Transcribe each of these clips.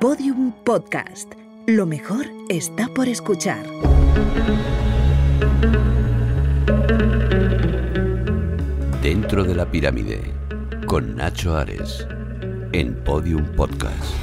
Podium Podcast. Lo mejor está por escuchar. Dentro de la pirámide, con Nacho Ares, en Podium Podcast.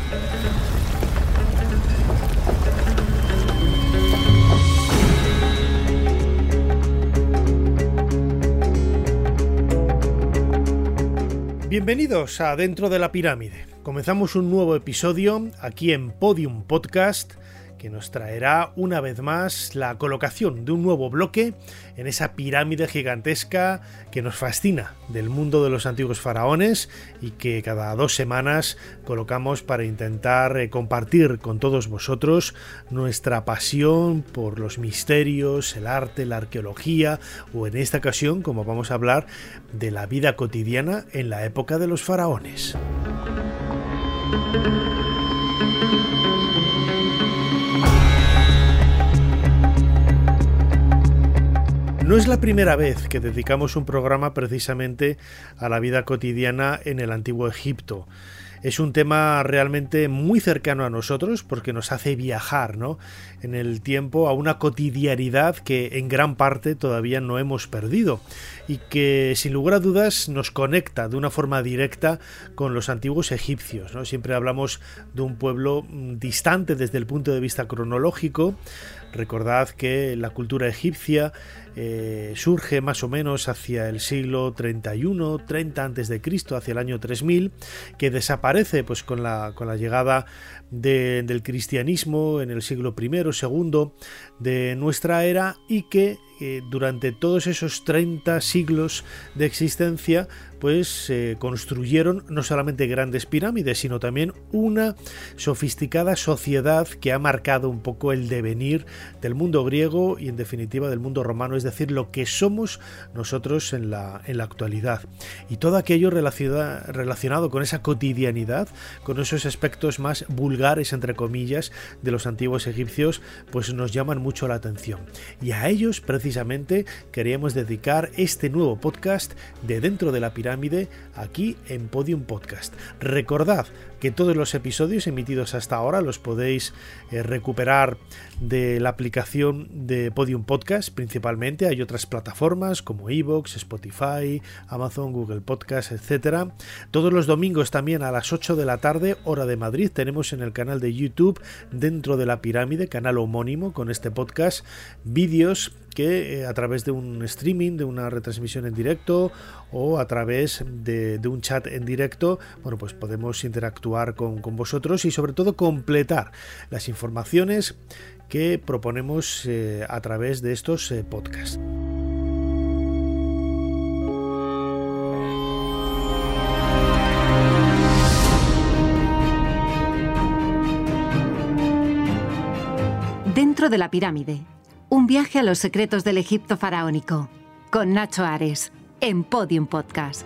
Bienvenidos a Dentro de la Pirámide. Comenzamos un nuevo episodio aquí en Podium Podcast que nos traerá una vez más la colocación de un nuevo bloque en esa pirámide gigantesca que nos fascina del mundo de los antiguos faraones y que cada dos semanas colocamos para intentar eh, compartir con todos vosotros nuestra pasión por los misterios, el arte, la arqueología o en esta ocasión, como vamos a hablar, de la vida cotidiana en la época de los faraones. No es la primera vez que dedicamos un programa precisamente a la vida cotidiana en el antiguo Egipto. Es un tema realmente muy cercano a nosotros porque nos hace viajar ¿no? en el tiempo a una cotidianidad que en gran parte todavía no hemos perdido y que sin lugar a dudas nos conecta de una forma directa con los antiguos egipcios. ¿no? Siempre hablamos de un pueblo mm, distante desde el punto de vista cronológico. Recordad que la cultura egipcia eh, surge más o menos hacia el siglo 31, 30 antes de Cristo, hacia el año 3000, que desaparece pues con la, con la llegada del cristianismo en el siglo I, II de nuestra era y que eh, durante todos esos 30 siglos de existencia pues se construyeron no solamente grandes pirámides, sino también una sofisticada sociedad que ha marcado un poco el devenir del mundo griego y en definitiva del mundo romano, es decir, lo que somos nosotros en la, en la actualidad. Y todo aquello relacionado con esa cotidianidad, con esos aspectos más vulgares, entre comillas, de los antiguos egipcios, pues nos llaman mucho la atención. Y a ellos precisamente queríamos dedicar este nuevo podcast de Dentro de la Pirámide aquí en Podium Podcast. Recordad que todos los episodios emitidos hasta ahora los podéis eh, recuperar de la aplicación de Podium Podcast principalmente. Hay otras plataformas como Evox, Spotify, Amazon, Google Podcast, etc. Todos los domingos también a las 8 de la tarde, hora de Madrid, tenemos en el canal de YouTube Dentro de la Pirámide, canal homónimo con este podcast, vídeos que eh, a través de un streaming, de una retransmisión en directo o a través de, un chat en directo, bueno, pues podemos interactuar con, vosotros y sobre todo completar las informaciones que proponemos eh, a través de estos eh, podcasts. Dentro de la pirámide un viaje a los secretos del Egipto faraónico, con Nacho Ares, en Podium Podcast.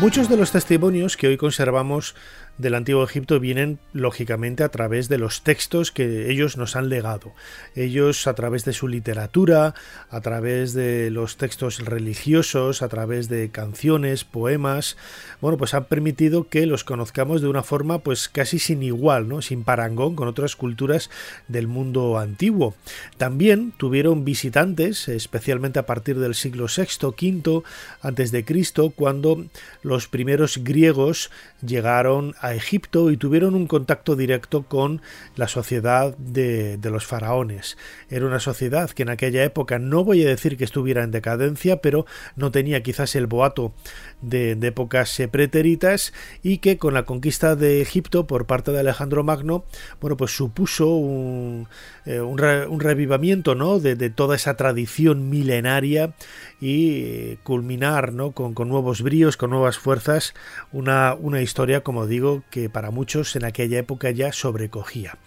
Muchos de los testimonios que hoy conservamos del antiguo Egipto vienen lógicamente a través de los textos que ellos nos han legado. Ellos a través de su literatura, a través de los textos religiosos, a través de canciones, poemas, bueno, pues han permitido que los conozcamos de una forma pues casi sin igual, ¿no? Sin parangón con otras culturas del mundo antiguo. También tuvieron visitantes, especialmente a partir del siglo VI, V antes de Cristo, cuando los primeros griegos llegaron a Egipto y tuvieron un contacto directo con la sociedad de, los faraones. Era una sociedad que en aquella época no voy a decir que estuviera en decadencia, pero no tenía quizás el boato de, épocas pretéritas y que con la conquista de Egipto por parte de Alejandro Magno, bueno, pues supuso un, eh, un, revivamiento ¿no? de, toda esa tradición milenaria y culminar ¿no? con, nuevos bríos, con nuevas fuerzas, una, una historia, como digo, que para muchos en aquella época ya sobrecogía.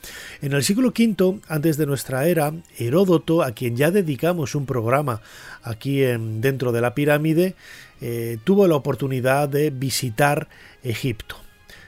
En el siglo V, antes de nuestra era, Heródoto, a quien ya dedicamos un programa aquí en, dentro de la pirámide, eh, tuvo la oportunidad de visitar Egipto.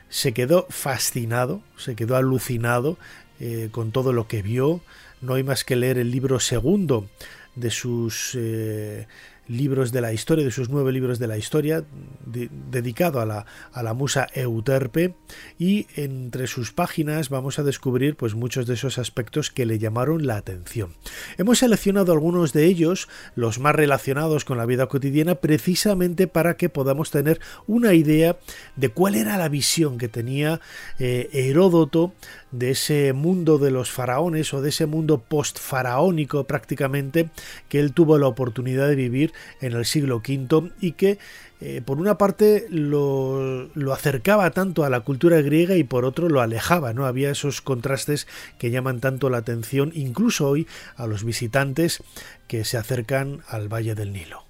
Se quedó fascinado, se quedó alucinado eh, con todo lo que vio. No hay más que leer el libro segundo de sus eh, libros de la historia, de sus nueve libros de la historia, dedicado a la, a la musa Euterpe, y entre sus páginas vamos a descubrir pues muchos de esos aspectos que le llamaron la atención. Hemos seleccionado algunos de ellos, los más relacionados con la vida cotidiana, precisamente para que podamos tener una idea de cuál era la visión que tenía eh, Heródoto de ese mundo de los faraones o de ese mundo post-faraónico prácticamente que él tuvo la oportunidad de vivir en el siglo V y que eh, por una parte lo, acercaba tanto a la cultura griega y por otro lo alejaba, ¿no? Había esos contrastes que llaman tanto la atención incluso hoy a los visitantes que se acercan al Valle del Nilo.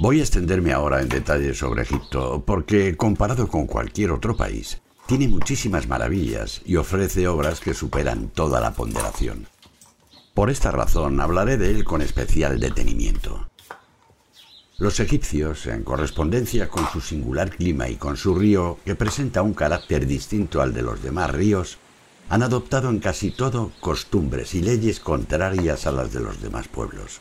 Voy a extenderme ahora en detalle sobre Egipto, porque comparado con cualquier otro país, tiene muchísimas maravillas y ofrece obras que superan toda la ponderación. Por esta razón hablaré de él con especial detenimiento. Los egipcios, en correspondencia con su singular clima y con su río, que presenta un carácter distinto al de los demás ríos, han adoptado en casi todo costumbres y leyes contrarias a las de los demás pueblos.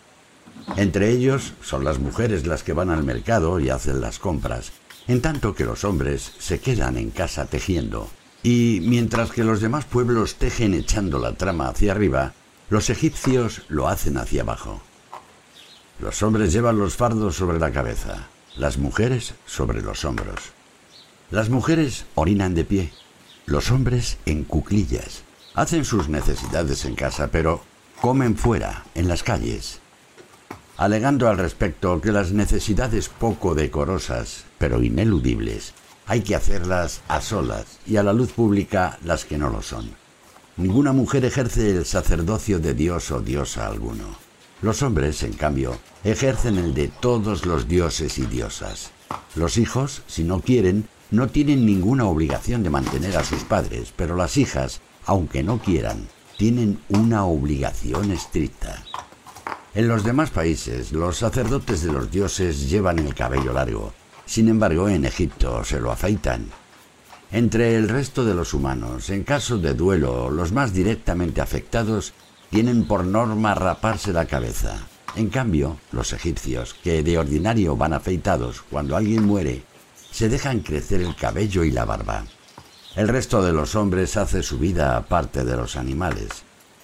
Entre ellos son las mujeres las que van al mercado y hacen las compras, en tanto que los hombres se quedan en casa tejiendo. Y mientras que los demás pueblos tejen echando la trama hacia arriba, los egipcios lo hacen hacia abajo. Los hombres llevan los fardos sobre la cabeza, las mujeres sobre los hombros. Las mujeres orinan de pie, los hombres en cuclillas. Hacen sus necesidades en casa, pero comen fuera, en las calles alegando al respecto que las necesidades poco decorosas, pero ineludibles, hay que hacerlas a solas y a la luz pública las que no lo son. Ninguna mujer ejerce el sacerdocio de Dios o diosa alguno. Los hombres, en cambio, ejercen el de todos los dioses y diosas. Los hijos, si no quieren, no tienen ninguna obligación de mantener a sus padres, pero las hijas, aunque no quieran, tienen una obligación estricta. En los demás países, los sacerdotes de los dioses llevan el cabello largo. Sin embargo, en Egipto se lo afeitan. Entre el resto de los humanos, en caso de duelo, los más directamente afectados tienen por norma raparse la cabeza. En cambio, los egipcios, que de ordinario van afeitados cuando alguien muere, se dejan crecer el cabello y la barba. El resto de los hombres hace su vida aparte de los animales.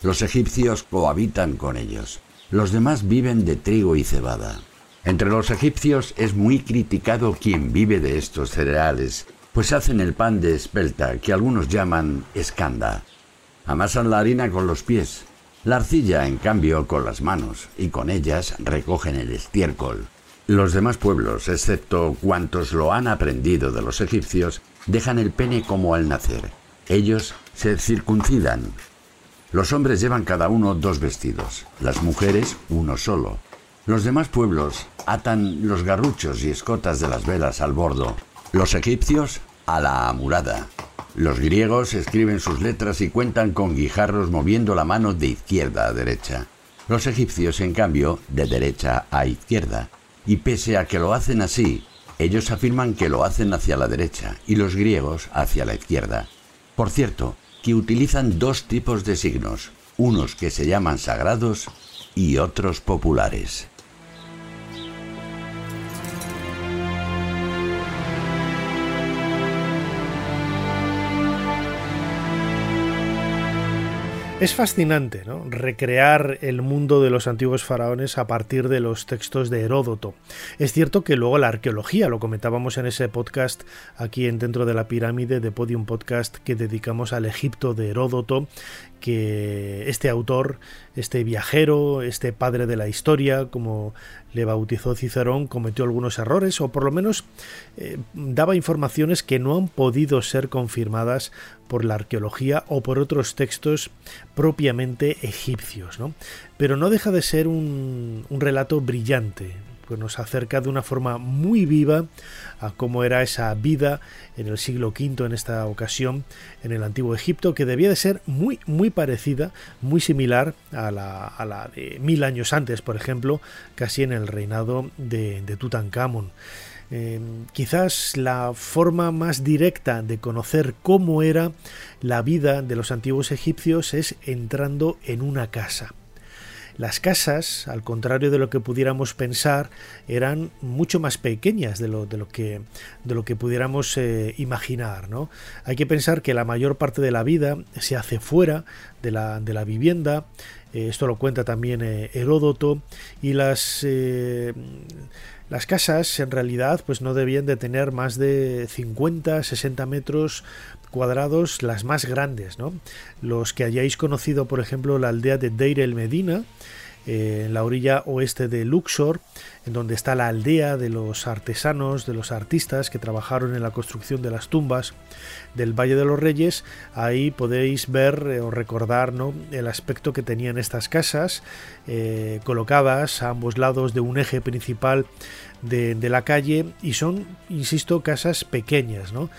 Los egipcios cohabitan con ellos. Los demás viven de trigo y cebada. Entre los egipcios es muy criticado quien vive de estos cereales, pues hacen el pan de espelta, que algunos llaman escanda. Amasan la harina con los pies, la arcilla, en cambio, con las manos, y con ellas recogen el estiércol. Los demás pueblos, excepto cuantos lo han aprendido de los egipcios, dejan el pene como al nacer. Ellos se circuncidan, los hombres llevan cada uno dos vestidos, las mujeres uno solo. Los demás pueblos atan los garruchos y escotas de las velas al bordo, los egipcios a la amurada. Los griegos escriben sus letras y cuentan con guijarros moviendo la mano de izquierda a derecha. Los egipcios, en cambio, de derecha a izquierda. Y pese a que lo hacen así, ellos afirman que lo hacen hacia la derecha y los griegos hacia la izquierda. Por cierto, que utilizan dos tipos de signos, unos que se llaman sagrados y otros populares. Es fascinante ¿no? recrear el mundo de los antiguos faraones a partir de los textos de Heródoto. Es cierto que luego la arqueología, lo comentábamos en ese podcast aquí en Dentro de la Pirámide de Podium Podcast que dedicamos al Egipto de Heródoto, que este autor, este viajero, este padre de la historia, como le bautizó Cicerón, cometió algunos errores o por lo menos eh, daba informaciones que no han podido ser confirmadas por la arqueología o por otros textos propiamente egipcios. ¿no? Pero no deja de ser un, relato brillante, pues nos acerca de una forma muy viva a cómo era esa vida en el siglo V en esta ocasión en el antiguo Egipto, que debía de ser muy, muy parecida, muy similar a la, a la de mil años antes, por ejemplo, casi en el reinado de, de Tutankamón. Eh, quizás la forma más directa de conocer cómo era la vida de los antiguos egipcios es entrando en una casa Las casas, al contrario de lo que pudiéramos pensar, eran mucho más pequeñas de lo, de lo, que, de lo que pudiéramos eh, imaginar. ¿no? Hay que pensar que la mayor parte de la vida se hace fuera de la, de la vivienda, eh, esto lo cuenta también eh, Heródoto, y las, las casas en realidad pues no debían de tener más de 50, 60 metros cuadrados las más grandes, ¿no? Los que hayáis conocido, por ejemplo, la aldea de Deir el Medina, eh, en la orilla oeste de Luxor, en donde está la aldea de los artesanos, de los artistas que trabajaron en la construcción de las tumbas del Valle de los Reyes, ahí podéis ver eh, o recordar ¿no? el aspecto que tenían estas casas, eh, colocadas a ambos lados de un eje principal de, de, la calle y son, insisto, casas pequeñas, ¿no?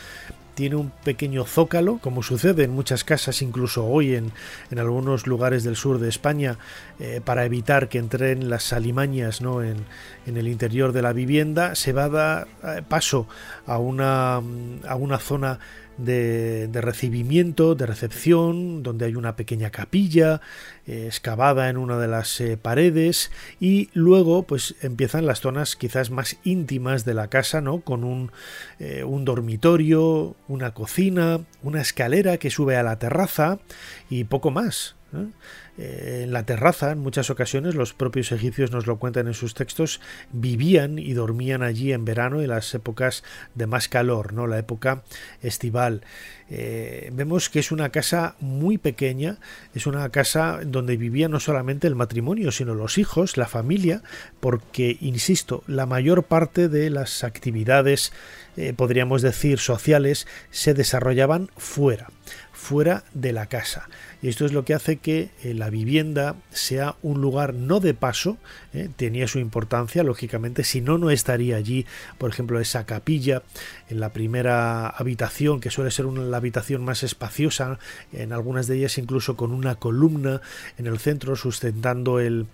Tiene un pequeño zócalo, como sucede en muchas casas, incluso hoy en, en algunos lugares del sur de España, eh, para evitar que entren las alimañas ¿no? en, en, el interior de la vivienda, se va a dar eh, paso a una, a una zona de, recibimiento, de recepción, donde hay una pequeña capilla eh, excavada en una de las eh, paredes y luego pues empiezan las zonas quizás más íntimas de la casa, ¿no? Con un, eh, un dormitorio, una cocina, una escalera que sube a la terraza y poco más. Eh, en la terraza, en muchas ocasiones, los propios egipcios nos lo cuentan en sus textos, vivían y dormían allí en verano en las épocas de más calor, ¿no? la época estival. Eh, vemos que es una casa muy pequeña, es una casa donde vivía no solamente el matrimonio, sino los hijos, la familia, porque, insisto, la mayor parte de las actividades, eh, podríamos decir, sociales, se desarrollaban fuera fuera de la casa. Esto es lo que hace que eh, la vivienda sea un lugar no de paso, eh, tenía su importancia, lógicamente, si no, no estaría allí, por ejemplo, esa capilla en la primera habitación, que suele ser una, la habitación más espaciosa, en algunas de ellas incluso con una columna en el centro sustentando el,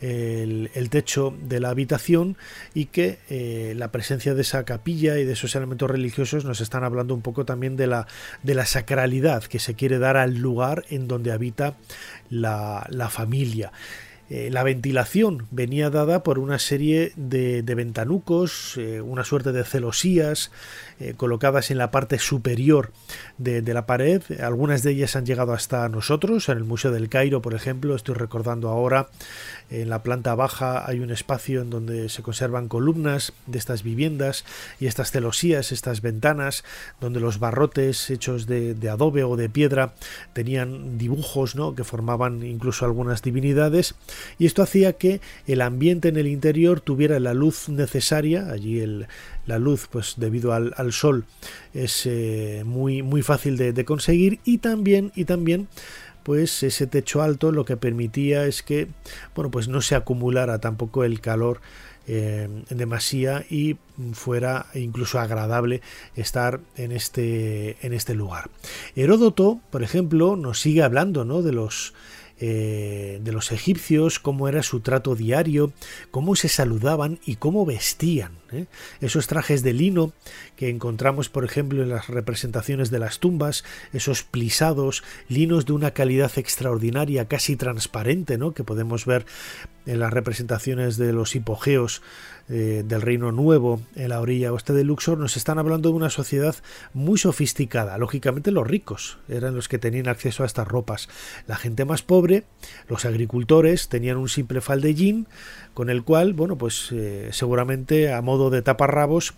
el, techo de la habitación y que eh, la presencia de esa capilla y de esos elementos religiosos nos están hablando un poco también de la, de la sacralidad que se quiere dar al lugar en donde habita la, la familia. Eh, la ventilación venía dada por una serie de, ventanucos, eh, una suerte de celosías eh, colocadas en la parte superior de, la pared. Algunas de ellas han llegado hasta nosotros, en el Museo del Cairo, por ejemplo. Estoy recordando ahora, en la planta baja hay un espacio en donde se conservan columnas de estas viviendas y estas celosías, estas ventanas, donde los barrotes hechos de, de adobe o de piedra tenían dibujos ¿no? que formaban incluso algunas divinidades y esto hacía que el ambiente en el interior tuviera la luz necesaria, allí el, la luz pues debido al, sol es eh, muy, muy fácil de, conseguir y también, y también pues ese techo alto lo que permitía es que bueno pues no se acumulara tampoco el calor eh, en demasía y fuera incluso agradable estar en este en este lugar. Heródoto, por ejemplo, nos sigue hablando ¿no? de los eh, de los egipcios, cómo era su trato diario, cómo se saludaban y cómo vestían. ¿Eh? Esos trajes de lino que encontramos, por ejemplo, en las representaciones de las tumbas, esos plisados, linos de una calidad extraordinaria, casi transparente, ¿no? que podemos ver en las representaciones de los hipogeos eh, del Reino Nuevo en la orilla oeste de Luxor, nos están hablando de una sociedad muy sofisticada. Lógicamente los ricos eran los que tenían acceso a estas ropas. La gente más pobre, los agricultores, tenían un simple faldellín con el cual, bueno, pues eh, seguramente a modo de taparrabos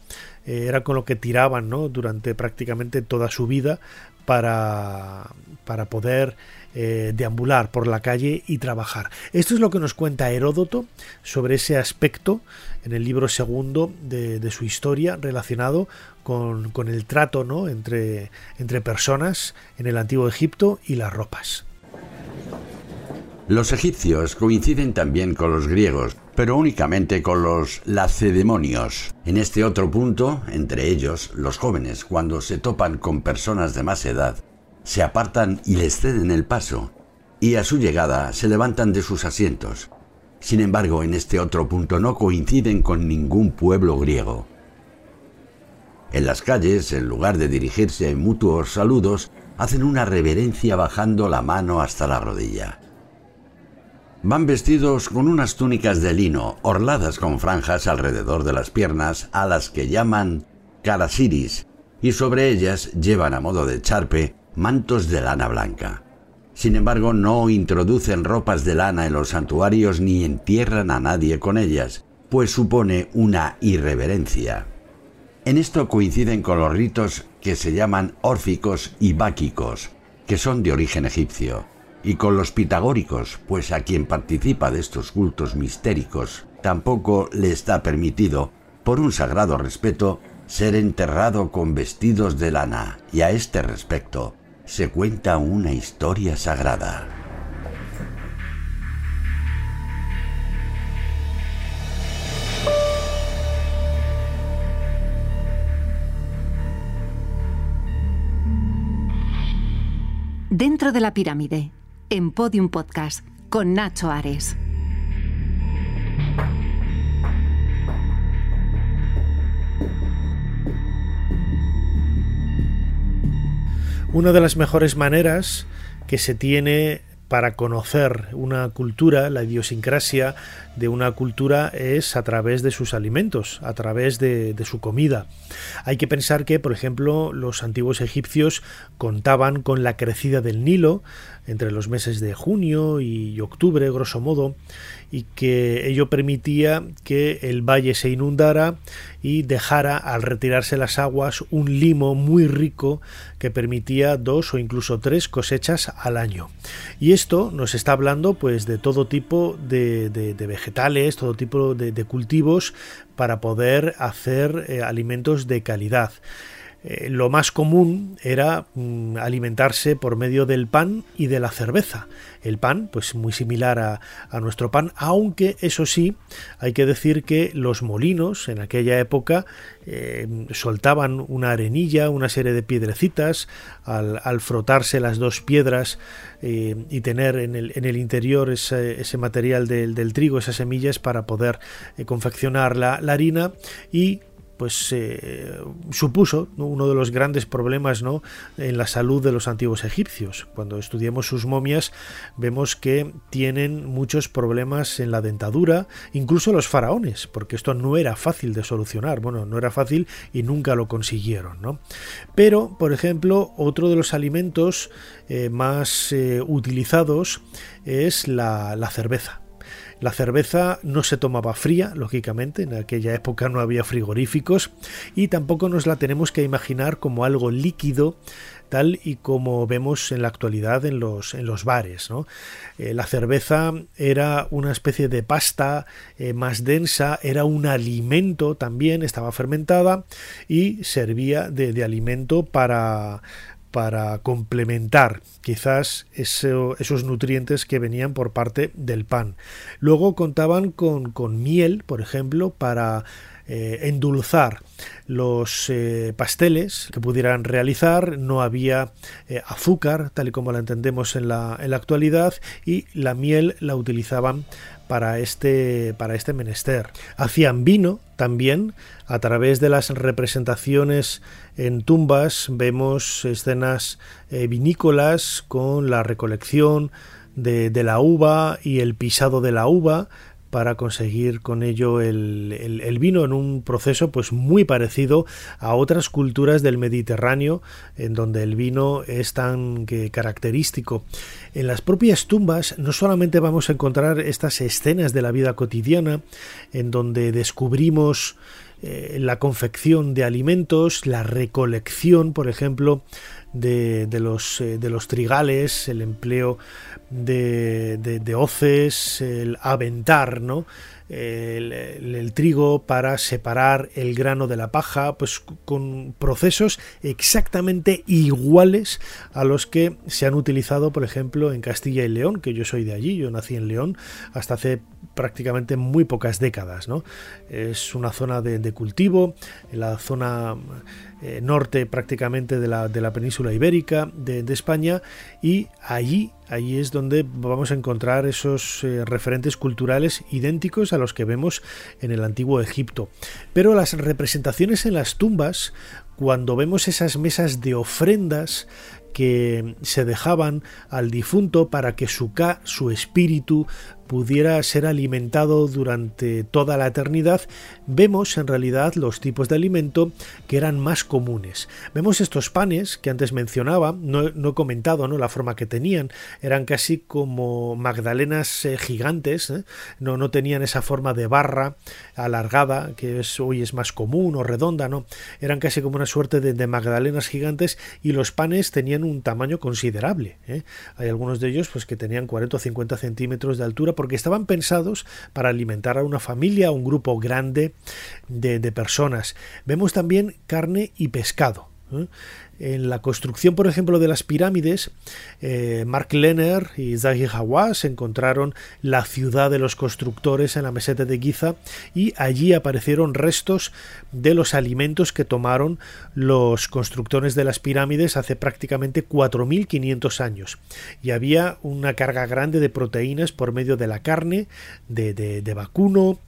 eh, era con lo que tiraban, ¿no? Durante prácticamente toda su vida para, para poder eh, deambular por la calle y trabajar. Esto es lo que nos cuenta Heródoto sobre ese aspecto en el libro segundo de, su historia relacionado con, con el trato ¿no? entre, entre personas en el antiguo Egipto y las ropas. Los egipcios coinciden también con los griegos, pero únicamente con los lacedemonios. En este otro punto, entre ellos, los jóvenes, cuando se topan con personas de más edad, se apartan y les ceden el paso, y a su llegada se levantan de sus asientos. Sin embargo, en este otro punto no coinciden con ningún pueblo griego. En las calles, en lugar de dirigirse en mutuos saludos, hacen una reverencia bajando la mano hasta la rodilla. Van vestidos con unas túnicas de lino, orladas con franjas alrededor de las piernas, a las que llaman carasiris, y sobre ellas llevan a modo de charpe mantos de lana blanca. Sin embargo, no introducen ropas de lana en los santuarios ni entierran a nadie con ellas, pues supone una irreverencia. En esto coinciden con los ritos que se llaman órficos y báquicos, que son de origen egipcio, y con los pitagóricos, pues a quien participa de estos cultos mistéricos tampoco le está permitido, por un sagrado respeto, ser enterrado con vestidos de lana, y a este respecto se cuenta una historia sagrada. Dentro de la pirámide, en Podium Podcast, con Nacho Ares. Una de las mejores maneras que se tiene para conocer una cultura, la idiosincrasia de una cultura es a través de sus alimentos, a través de, su comida. Hay que pensar que, por ejemplo, los antiguos egipcios contaban con la crecida del Nilo entre los meses de junio y octubre, grosso modo, y que ello permitía que el valle se inundara y dejara al retirarse las aguas un limo muy rico que permitía dos o incluso tres cosechas al año. Y esto nos está hablando pues de todo tipo de, vegetales, todo tipo de, cultivos para poder hacer eh, alimentos de calidad. Eh, lo más común era mm, alimentarse por medio del pan y de la cerveza. El pan, pues muy similar a, nuestro pan, aunque eso sí, hay que decir que los molinos en aquella época eh, soltaban una arenilla, una serie de piedrecitas, al, frotarse las dos piedras eh, y tener en el, interior ese, material del, trigo, esas semillas para poder confeccionar la, la harina y pues eh, supuso uno de los grandes problemas ¿no? en la salud de los antiguos egipcios. Cuando estudiamos sus momias vemos que tienen muchos problemas en la dentadura, incluso los faraones, porque esto no era fácil de solucionar. Bueno, no era fácil y nunca lo consiguieron. ¿no? Pero, por ejemplo, otro de los alimentos eh, más eh, utilizados es la cerveza. La cerveza no se tomaba fría, lógicamente, en aquella época no había frigoríficos y tampoco nos la tenemos que imaginar como algo líquido tal y como vemos en la actualidad en los, en los bares. Eh, la cerveza era una especie de pasta eh, más densa, era un alimento también, estaba fermentada y servía de alimento para, para complementar quizás esos nutrientes que venían por parte del pan. Luego contaban con, miel, por ejemplo, para eh, endulzar los eh, pasteles que pudieran realizar, no había eh, azúcar, tal y como la entendemos en la, en la actualidad, y la miel la utilizaban para este, para este menester. Hacían vino también a través de las representaciones en tumbas vemos escenas eh, vinícolas con la recolección de, de, la uva y el pisado de la uva para conseguir con ello el, vino en un proceso pues muy parecido a otras culturas del Mediterráneo en donde el vino es tan característico. En las propias tumbas no solamente vamos a encontrar estas escenas de la vida cotidiana en donde descubrimos eh, la confección de alimentos, la recolección, por ejemplo, de, los, eh, de los trigales, el empleo de, de, hoces, el aventar, ¿no? El, trigo para separar el grano de la paja, pues con procesos exactamente iguales a los que se han utilizado, por ejemplo, en Castilla y León, que yo soy de allí, yo nací en León hasta hace prácticamente muy pocas décadas. ¿no? Es una zona de, de cultivo, en la zona eh, norte prácticamente de la, de la península ibérica de, España y allí, allí es donde vamos a encontrar esos eh, referentes culturales idénticos a los que vemos en el antiguo Egipto. Pero las representaciones en las tumbas, cuando vemos esas mesas de ofrendas, que se dejaban al difunto para que su, su espíritu pudiera ser alimentado durante toda la eternidad, vemos en realidad los tipos de alimento que eran más comunes. Vemos estos panes que antes mencionaba, no, he comentado ¿no? la forma que tenían, eran casi como magdalenas eh, gigantes, ¿eh? no, no tenían esa forma de barra alargada que hoy es más común o redonda, no, eran casi como una suerte de, magdalenas gigantes y los panes tenían un tamaño considerable. ¿eh? Hay algunos de ellos pues que tenían 40 o 50 centímetros de altura porque estaban pensados para alimentar a una familia, a un grupo grande de, personas. Vemos también carne y pescado. ¿eh? En la construcción, por ejemplo, de las pirámides, eh, Mark Lenner y Zahi Hawass encontraron la ciudad de los constructores en la meseta de Giza y allí aparecieron restos de los alimentos que tomaron los constructores de las pirámides hace prácticamente 4.500 años. Y había una carga grande de proteínas por medio de la carne, de, de vacuno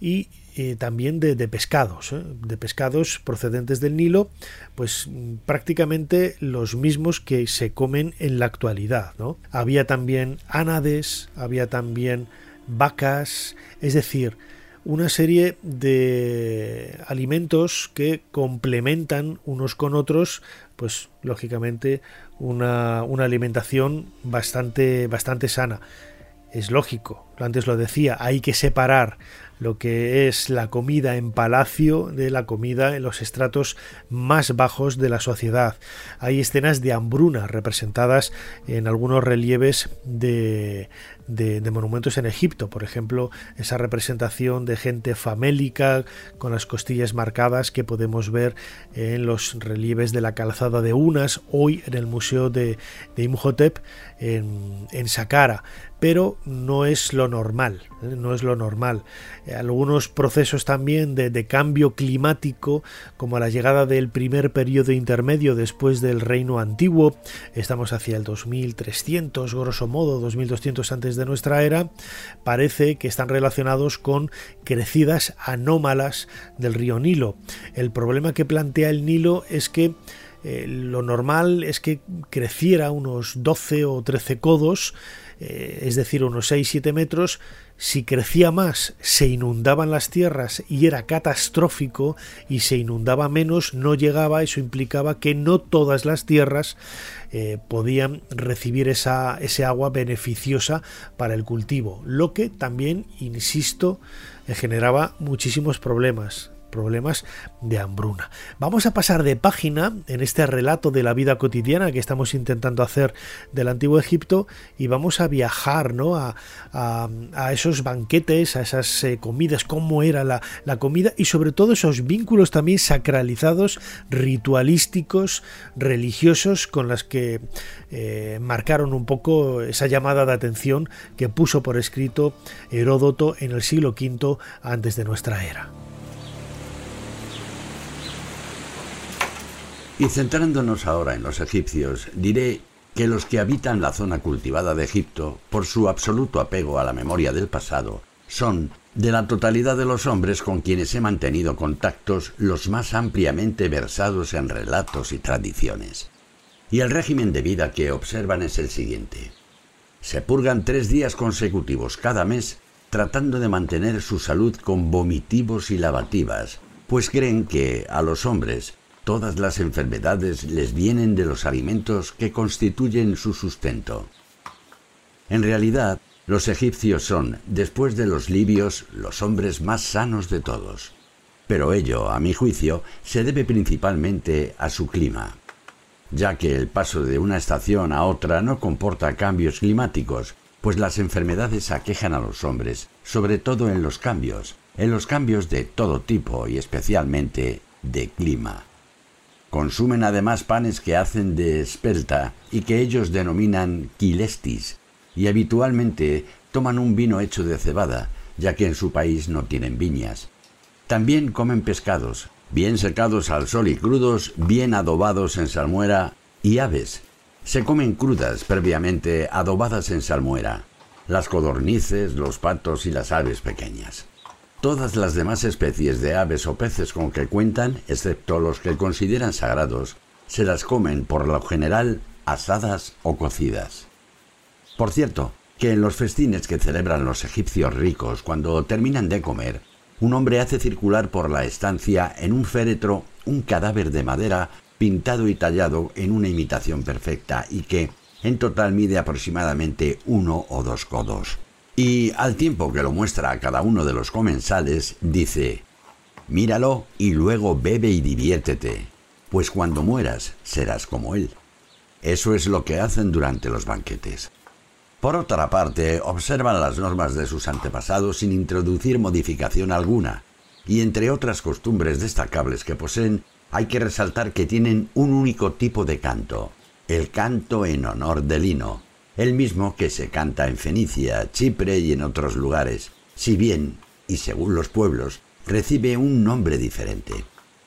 y también de, pescados, ¿eh? de pescados procedentes del Nilo, pues prácticamente los mismos que se comen en la actualidad. ¿no? Había también ánades, había también vacas, es decir, una serie de alimentos que complementan unos con otros, pues lógicamente una, una alimentación bastante, bastante sana. Es lógico, antes lo decía, hay que separar lo que es la comida en palacio de la comida en los estratos más bajos de la sociedad. Hay escenas de hambruna representadas en algunos relieves de, de, monumentos en Egipto, por ejemplo, esa representación de gente famélica con las costillas marcadas que podemos ver en los relieves de la calzada de Unas, hoy en el Museo de, de Imhotep en, en Saqqara pero no es lo normal, ¿eh? no es lo normal. Eh, algunos procesos también de, cambio climático, como la llegada del primer periodo intermedio después del reino antiguo, estamos hacia el 2300, grosso modo, 2200 antes de nuestra era, parece que están relacionados con crecidas anómalas del río Nilo. El problema que plantea el Nilo es que eh, lo normal es que creciera unos 12 o 13 codos, eh, es decir, unos 6-7 metros, si crecía más se inundaban las tierras y era catastrófico y se inundaba menos no llegaba, eso implicaba que no todas las tierras eh, podían recibir esa, ese agua beneficiosa para el cultivo, lo que también, insisto, generaba muchísimos problemas problemas de hambruna. Vamos a pasar de página en este relato de la vida cotidiana que estamos intentando hacer del antiguo Egipto y vamos a viajar ¿no? a, esos banquetes, a esas eh, comidas, cómo era la, comida y sobre todo esos vínculos también sacralizados, ritualísticos, religiosos con las que eh, marcaron un poco esa llamada de atención que puso por escrito Heródoto en el siglo V antes de nuestra era. Y centrándonos ahora en los egipcios, diré que los que habitan la zona cultivada de Egipto, por su absoluto apego a la memoria del pasado, son, de la totalidad de los hombres con quienes he mantenido contactos, los más ampliamente versados en relatos y tradiciones. Y el régimen de vida que observan es el siguiente. Se purgan tres días consecutivos cada mes tratando de mantener su salud con vomitivos y lavativas, pues creen que a los hombres Todas las enfermedades les vienen de los alimentos que constituyen su sustento. En realidad, los egipcios son, después de los libios, los hombres más sanos de todos. Pero ello, a mi juicio, se debe principalmente a su clima, ya que el paso de una estación a otra no comporta cambios climáticos, pues las enfermedades aquejan a los hombres, sobre todo en los cambios, en los cambios de todo tipo y especialmente de clima. Consumen además panes que hacen de espelta y que ellos denominan quilestis, y habitualmente toman un vino hecho de cebada, ya que en su país no tienen viñas. También comen pescados, bien secados al sol y crudos, bien adobados en salmuera, y aves. Se comen crudas, previamente adobadas en salmuera, las codornices, los patos y las aves pequeñas. Todas las demás especies de aves o peces con que cuentan, excepto los que consideran sagrados, se las comen por lo general asadas o cocidas. Por cierto, que en los festines que celebran los egipcios ricos cuando terminan de comer, un hombre hace circular por la estancia en un féretro un cadáver de madera pintado y tallado en una imitación perfecta y que en total mide aproximadamente uno o dos codos. Y al tiempo que lo muestra a cada uno de los comensales, dice, Míralo y luego bebe y diviértete, pues cuando mueras serás como él. Eso es lo que hacen durante los banquetes. Por otra parte, observan las normas de sus antepasados sin introducir modificación alguna, y entre otras costumbres destacables que poseen, hay que resaltar que tienen un único tipo de canto, el canto en honor de Lino, el mismo que se canta en Fenicia, Chipre y en otros lugares, si bien, y según los pueblos, recibe un nombre diferente.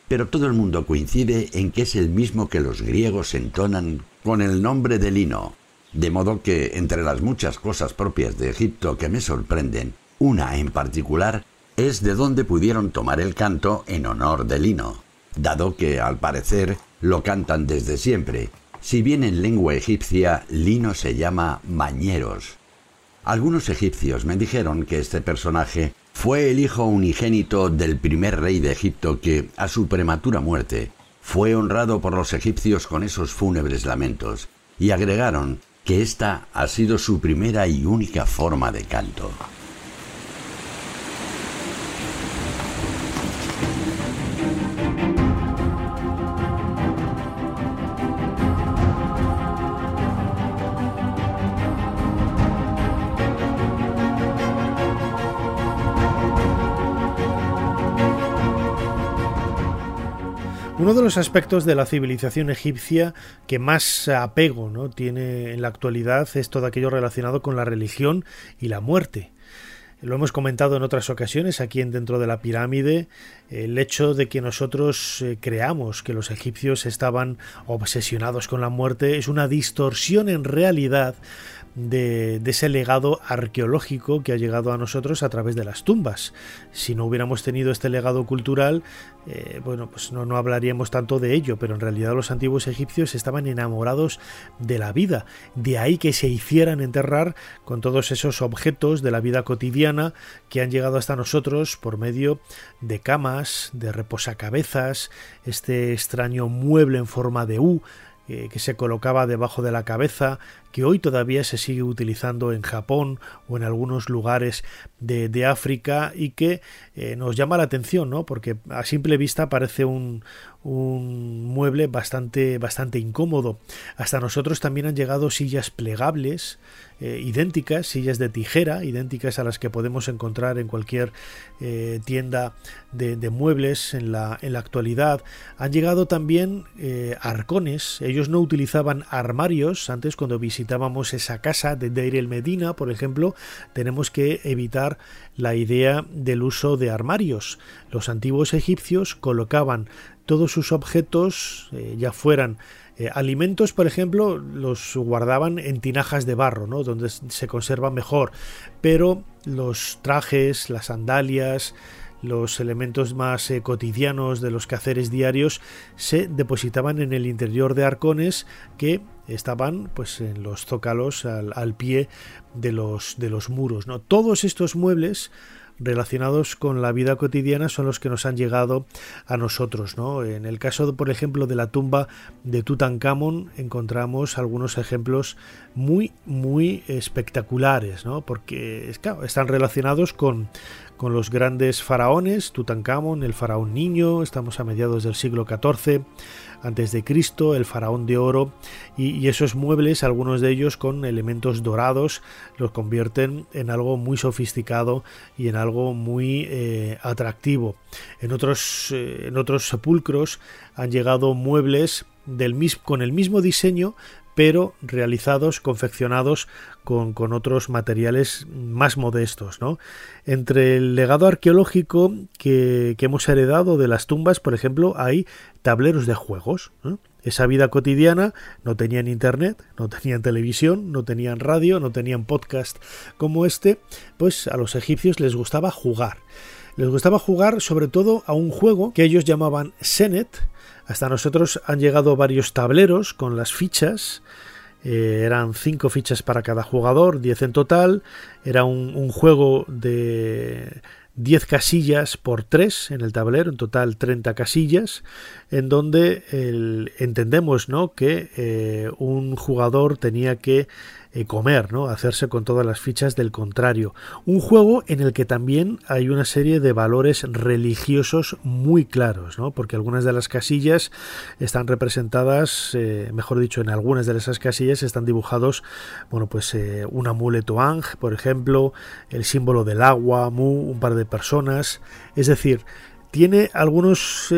Pero todo el mundo coincide en que es el mismo que los griegos entonan con el nombre de Lino, de modo que entre las muchas cosas propias de Egipto que me sorprenden, una en particular es de dónde pudieron tomar el canto en honor de Lino, dado que al parecer lo cantan desde siempre, si bien en lengua egipcia Lino se llama Mañeros. Algunos egipcios me dijeron que este personaje fue el hijo unigénito del primer rey de Egipto que, a su prematura muerte, fue honrado por los egipcios con esos fúnebres lamentos, y agregaron que esta ha sido su primera y única forma de canto. Uno de los aspectos de la civilización egipcia que más apego tiene en la actualidad es todo aquello relacionado con la religión y la muerte. Lo hemos comentado en otras ocasiones aquí en dentro de la pirámide, el hecho de que nosotros eh, creamos que los egipcios estaban obsesionados con la muerte es una distorsión en realidad de, ese legado arqueológico que ha llegado a nosotros a través de las tumbas. Si no hubiéramos tenido este legado cultural, eh, bueno, pues no, no hablaríamos tanto de ello, pero en realidad los antiguos egipcios estaban enamorados de la vida, de ahí que se hicieran enterrar con todos esos objetos de la vida cotidiana que han llegado hasta nosotros por medio de camas, de reposacabezas, este extraño mueble en forma de U, eh, que se colocaba debajo de la cabeza, que hoy todavía se sigue utilizando en Japón o en algunos lugares de, África y que eh, nos llama la atención, ¿no? Porque a simple vista parece un, un mueble bastante, bastante incómodo. Hasta nosotros también han llegado sillas plegables, eh, idénticas, sillas de tijera, idénticas a las que podemos encontrar en cualquier eh, tienda de, muebles en la, en la, actualidad. Han llegado también eh, arcones, ellos no utilizaban armarios, antes cuando visitábamos esa casa de Deir el Medina, por ejemplo, tenemos que evitar la idea del uso de armarios. Los antiguos egipcios colocaban todos sus objetos, eh, ya fueran eh, alimentos, por ejemplo, los guardaban en tinajas de barro, ¿no? donde se conserva mejor, pero los trajes, las sandalias, los elementos más eh, cotidianos de los quehaceres diarios se depositaban en el interior de arcones que estaban pues en los zócalos al, al pie de los de los muros no todos estos muebles relacionados con la vida cotidiana son los que nos han llegado a nosotros. ¿no? En el caso, por ejemplo, de la tumba de Tutankamón, encontramos algunos ejemplos muy, muy espectaculares, ¿no? porque están relacionados con, con los grandes faraones, Tutankamón, el faraón niño, estamos a mediados del siglo XIV antes de Cristo, el faraón de oro y, esos muebles, algunos de ellos con elementos dorados, los convierten en algo muy sofisticado y en algo muy eh, atractivo. En otros, eh, en otros sepulcros han llegado muebles del con el mismo diseño pero realizados, confeccionados con, otros materiales más modestos. ¿no? Entre el legado arqueológico que, hemos heredado de las tumbas, por ejemplo, hay tableros de juegos. Esa vida cotidiana no tenían internet, no tenían televisión, no tenían radio, no tenían podcast como este, pues a los egipcios les gustaba jugar. Les gustaba jugar sobre todo a un juego que ellos llamaban Senet, hasta nosotros han llegado varios tableros con las fichas Eh, eran 5 fichas para cada jugador, 10 en total. Era un, juego de 10 casillas por 3 en el tablero, en total 30 casillas, en donde entendemos ¿no? que eh, un jugador tenía que eh, comer, ¿no? hacerse con todas las fichas del contrario. Un juego en el que también hay una serie de valores religiosos muy claros, ¿no? porque algunas de las casillas están representadas, eh, mejor dicho, en algunas de esas casillas están dibujados, bueno, pues eh, un amuleto Ang, por ejemplo, el símbolo del agua, Mu, un par de personas, es decir, tiene algunos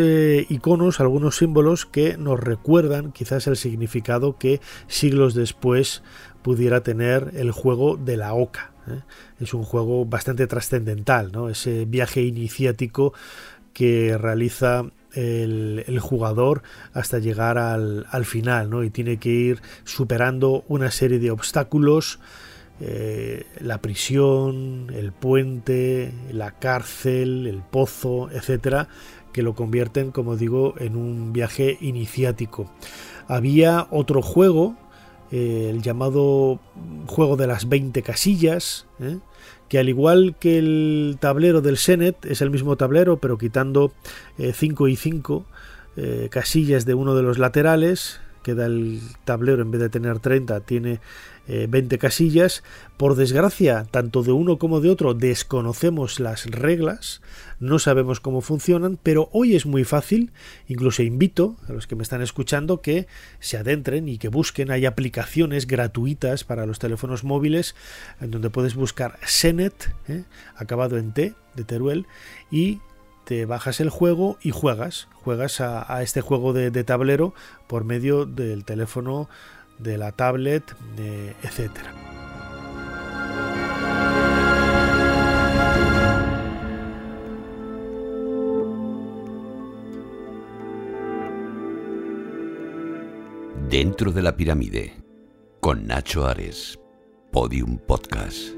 iconos, algunos símbolos que nos recuerdan quizás el significado que siglos después pudiera tener el juego de la Oca. ¿eh? Es un juego bastante trascendental, ¿no? ese viaje iniciático que realiza el, jugador hasta llegar al, final ¿no? y tiene que ir superando una serie de obstáculos. Eh, la prisión, el puente, la cárcel, el pozo, etcétera, que lo convierten, como digo, en un viaje iniciático. Había otro juego eh, el llamado juego de las 20 casillas, ¿eh? que al igual que el tablero del Senet, es el mismo tablero, pero quitando 5 eh, y 5 casillas de uno de los laterales, queda el tablero en vez de tener 30, tiene 20 casillas. Por desgracia, tanto de uno como de otro desconocemos las reglas, no sabemos cómo funcionan, pero hoy es muy fácil, incluso invito a los que me están escuchando que se adentren y que busquen, hay aplicaciones gratuitas para los teléfonos móviles en donde puedes buscar Senet, ¿eh? acabado en T, de Teruel, y te bajas el juego y juegas, juegas a, este juego de, tablero por medio del teléfono, de la tablet, etcétera. Dentro de la pirámide, con Nacho Ares, Podium Podcast.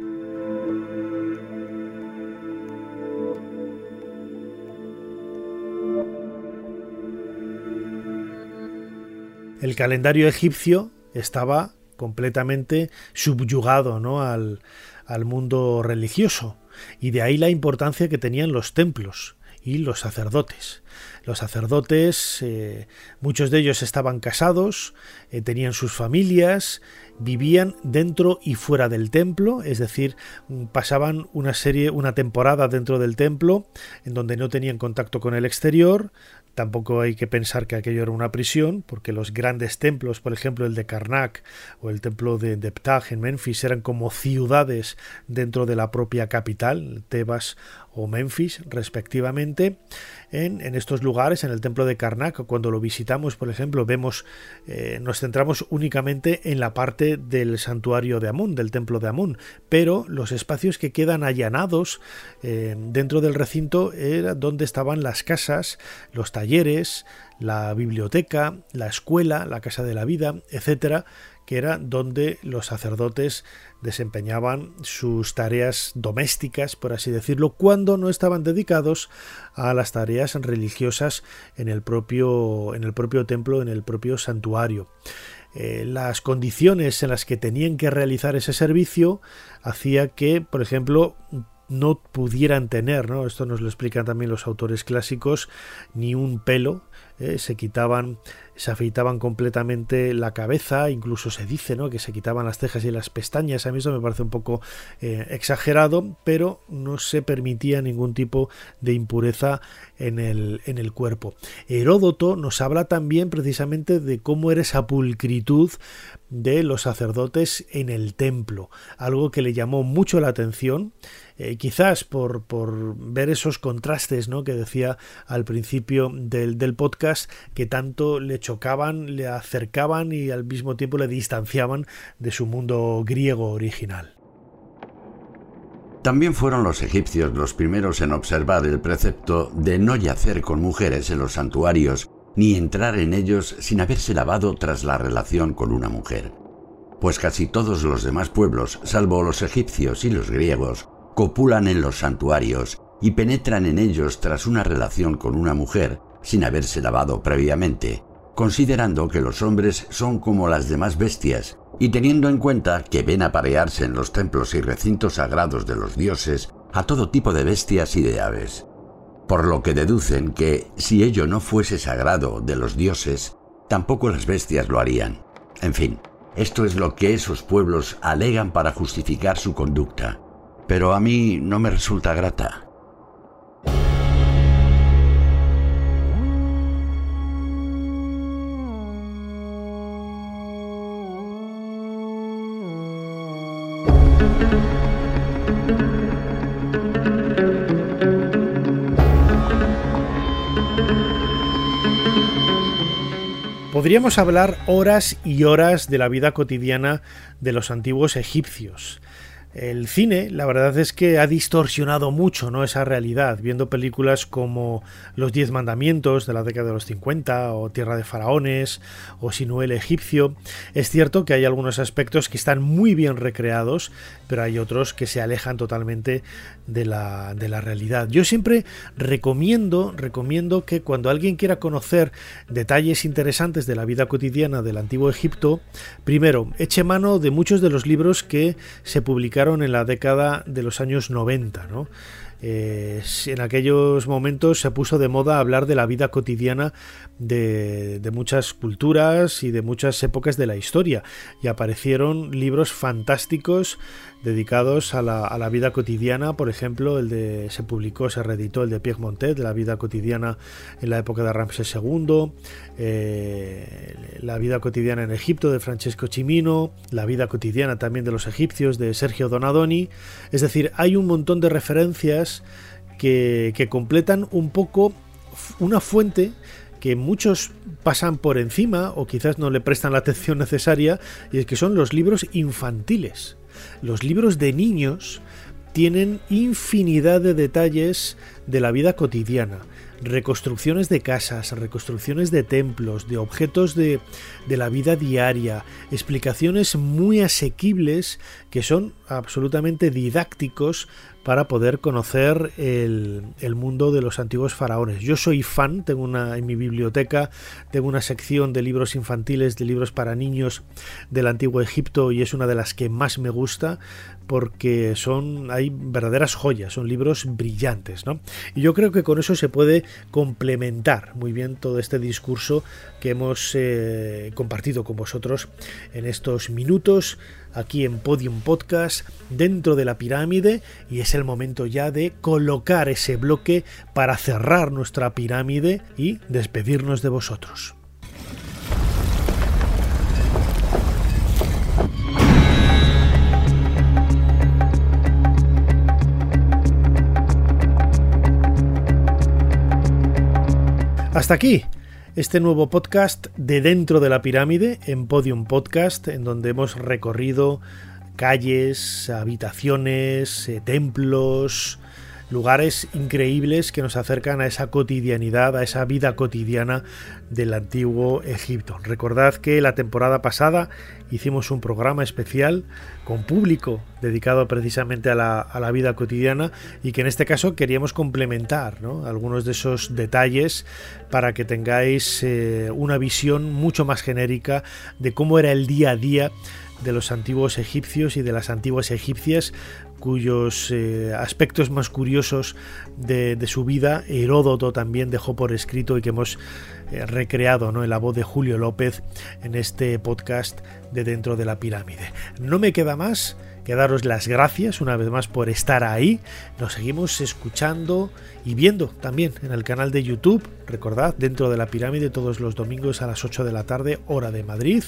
El calendario egipcio estaba completamente subyugado ¿no? al, al mundo religioso, y de ahí la importancia que tenían los templos y los sacerdotes. Los sacerdotes, eh, muchos de ellos estaban casados, eh, tenían sus familias, vivían dentro y fuera del templo, es decir, mm, pasaban una serie, una temporada dentro del templo, en donde no tenían contacto con el exterior, Tampoco hay que pensar que aquello era una prisión, porque los grandes templos, por ejemplo el de Karnak o el templo de, de Ptah en Memphis, eran como ciudades dentro de la propia capital, Tebas o Memphis, respectivamente. En, estos lugares, en el templo de Karnak, cuando lo visitamos, por ejemplo, vemos, eh, nos centramos únicamente en la parte del santuario de Amón, del templo de Amón, pero los espacios que quedan allanados eh, dentro del recinto era donde estaban las casas, los talleres, la biblioteca, la escuela, la casa de la vida, etcétera, que era donde los sacerdotes desempeñaban sus tareas domésticas, por así decirlo, cuando no estaban dedicados a las tareas religiosas en el propio, en el propio templo, en el propio santuario. Eh, las condiciones en las que tenían que realizar ese servicio hacía que, por ejemplo, no pudieran tener, ¿no? esto nos lo explican también los autores clásicos, ni un pelo, ¿eh? se quitaban se afeitaban completamente la cabeza, incluso se dice ¿no? que se quitaban las cejas y las pestañas, a mí eso me parece un poco eh, exagerado, pero no se permitía ningún tipo de impureza en el, en el cuerpo. Heródoto nos habla también precisamente de cómo era esa pulcritud de los sacerdotes en el templo, algo que le llamó mucho la atención, eh, quizás por, por, ver esos contrastes ¿no? que decía al principio del, del podcast, que tanto le chocaban, le acercaban y al mismo tiempo le distanciaban de su mundo griego original. También fueron los egipcios los primeros en observar el precepto de no yacer con mujeres en los santuarios ni entrar en ellos sin haberse lavado tras la relación con una mujer. Pues casi todos los demás pueblos, salvo los egipcios y los griegos, copulan en los santuarios y penetran en ellos tras una relación con una mujer sin haberse lavado previamente, considerando que los hombres son como las demás bestias y teniendo en cuenta que ven aparearse en los templos y recintos sagrados de los dioses a todo tipo de bestias y de aves, por lo que deducen que si ello no fuese sagrado de los dioses, tampoco las bestias lo harían. En fin, esto es lo que esos pueblos alegan para justificar su conducta, pero a mí no me resulta grata. Podríamos hablar horas y horas de la vida cotidiana de los antiguos egipcios. El cine, la verdad es que ha distorsionado mucho ¿no? esa realidad, viendo películas como Los Diez Mandamientos de la década de los 50, o Tierra de Faraones, o Sinuel Egipcio. Es cierto que hay algunos aspectos que están muy bien recreados, pero hay otros que se alejan totalmente de la, de la realidad. Yo siempre recomiendo, recomiendo que cuando alguien quiera conocer detalles interesantes de la vida cotidiana del antiguo Egipto, primero eche mano de muchos de los libros que se publicaron en la década de los años 90. ¿no? Eh, en aquellos momentos se puso de moda hablar de la vida cotidiana de, muchas culturas y de muchas épocas de la historia y aparecieron libros fantásticos dedicados a la, vida cotidiana, por ejemplo, el de se publicó, se reeditó el de Pierre Montet, de la vida cotidiana en la época de Ramsés II, eh, la vida cotidiana en Egipto de Francesco Cimino, la vida cotidiana también de los egipcios de Sergio Donadoni, es decir, hay un montón de referencias que, que completan un poco una fuente que muchos pasan por encima o quizás no le prestan la atención necesaria y es que son los libros infantiles. Los libros de niños tienen infinidad de detalles de la vida cotidiana. Reconstrucciones de casas, reconstrucciones de templos, de objetos de, de, la vida diaria, explicaciones muy asequibles que son absolutamente didácticos para poder conocer el, mundo de los antiguos faraones. Yo soy fan, tengo una en mi biblioteca, tengo una sección de libros infantiles, de libros para niños del antiguo Egipto y es una de las que más me gusta porque son hay verdaderas joyas, son libros brillantes, ¿no? Y yo creo que con eso se puede complementar muy bien todo este discurso que hemos eh, compartido con vosotros en estos minutos aquí en Podium Podcast dentro de la pirámide y es el momento ya de colocar ese bloque para cerrar nuestra pirámide y despedirnos de vosotros. Hasta aquí este nuevo podcast de Dentro de la Pirámide en Podium Podcast, en donde hemos recorrido calles, habitaciones, eh, templos, lugares increíbles que nos acercan a esa cotidianidad, a esa vida cotidiana del antiguo Egipto. Recordad que la temporada pasada hicimos un programa especial con público dedicado precisamente a la, vida cotidiana y que en este caso queríamos complementar algunos de esos detalles para que tengáis eh, una visión mucho más genérica de cómo era el día a día de los antiguos egipcios y de las antiguas egipcias cuyos eh, aspectos más curiosos de, su vida Heródoto también dejó por escrito y que hemos eh, recreado ¿no? en la voz de Julio López en este podcast de Dentro de la Pirámide. No me queda más que daros las gracias una vez más por estar ahí. Nos seguimos escuchando y viendo también en el canal de YouTube. Recordad, Dentro de la Pirámide todos los domingos a las 8 de la tarde, hora de Madrid.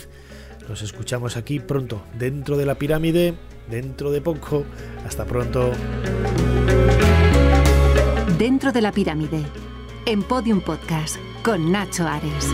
Nos escuchamos aquí pronto, dentro de la pirámide, dentro de poco. Hasta pronto. Dentro de la pirámide, en Podium Podcast, con Nacho Ares.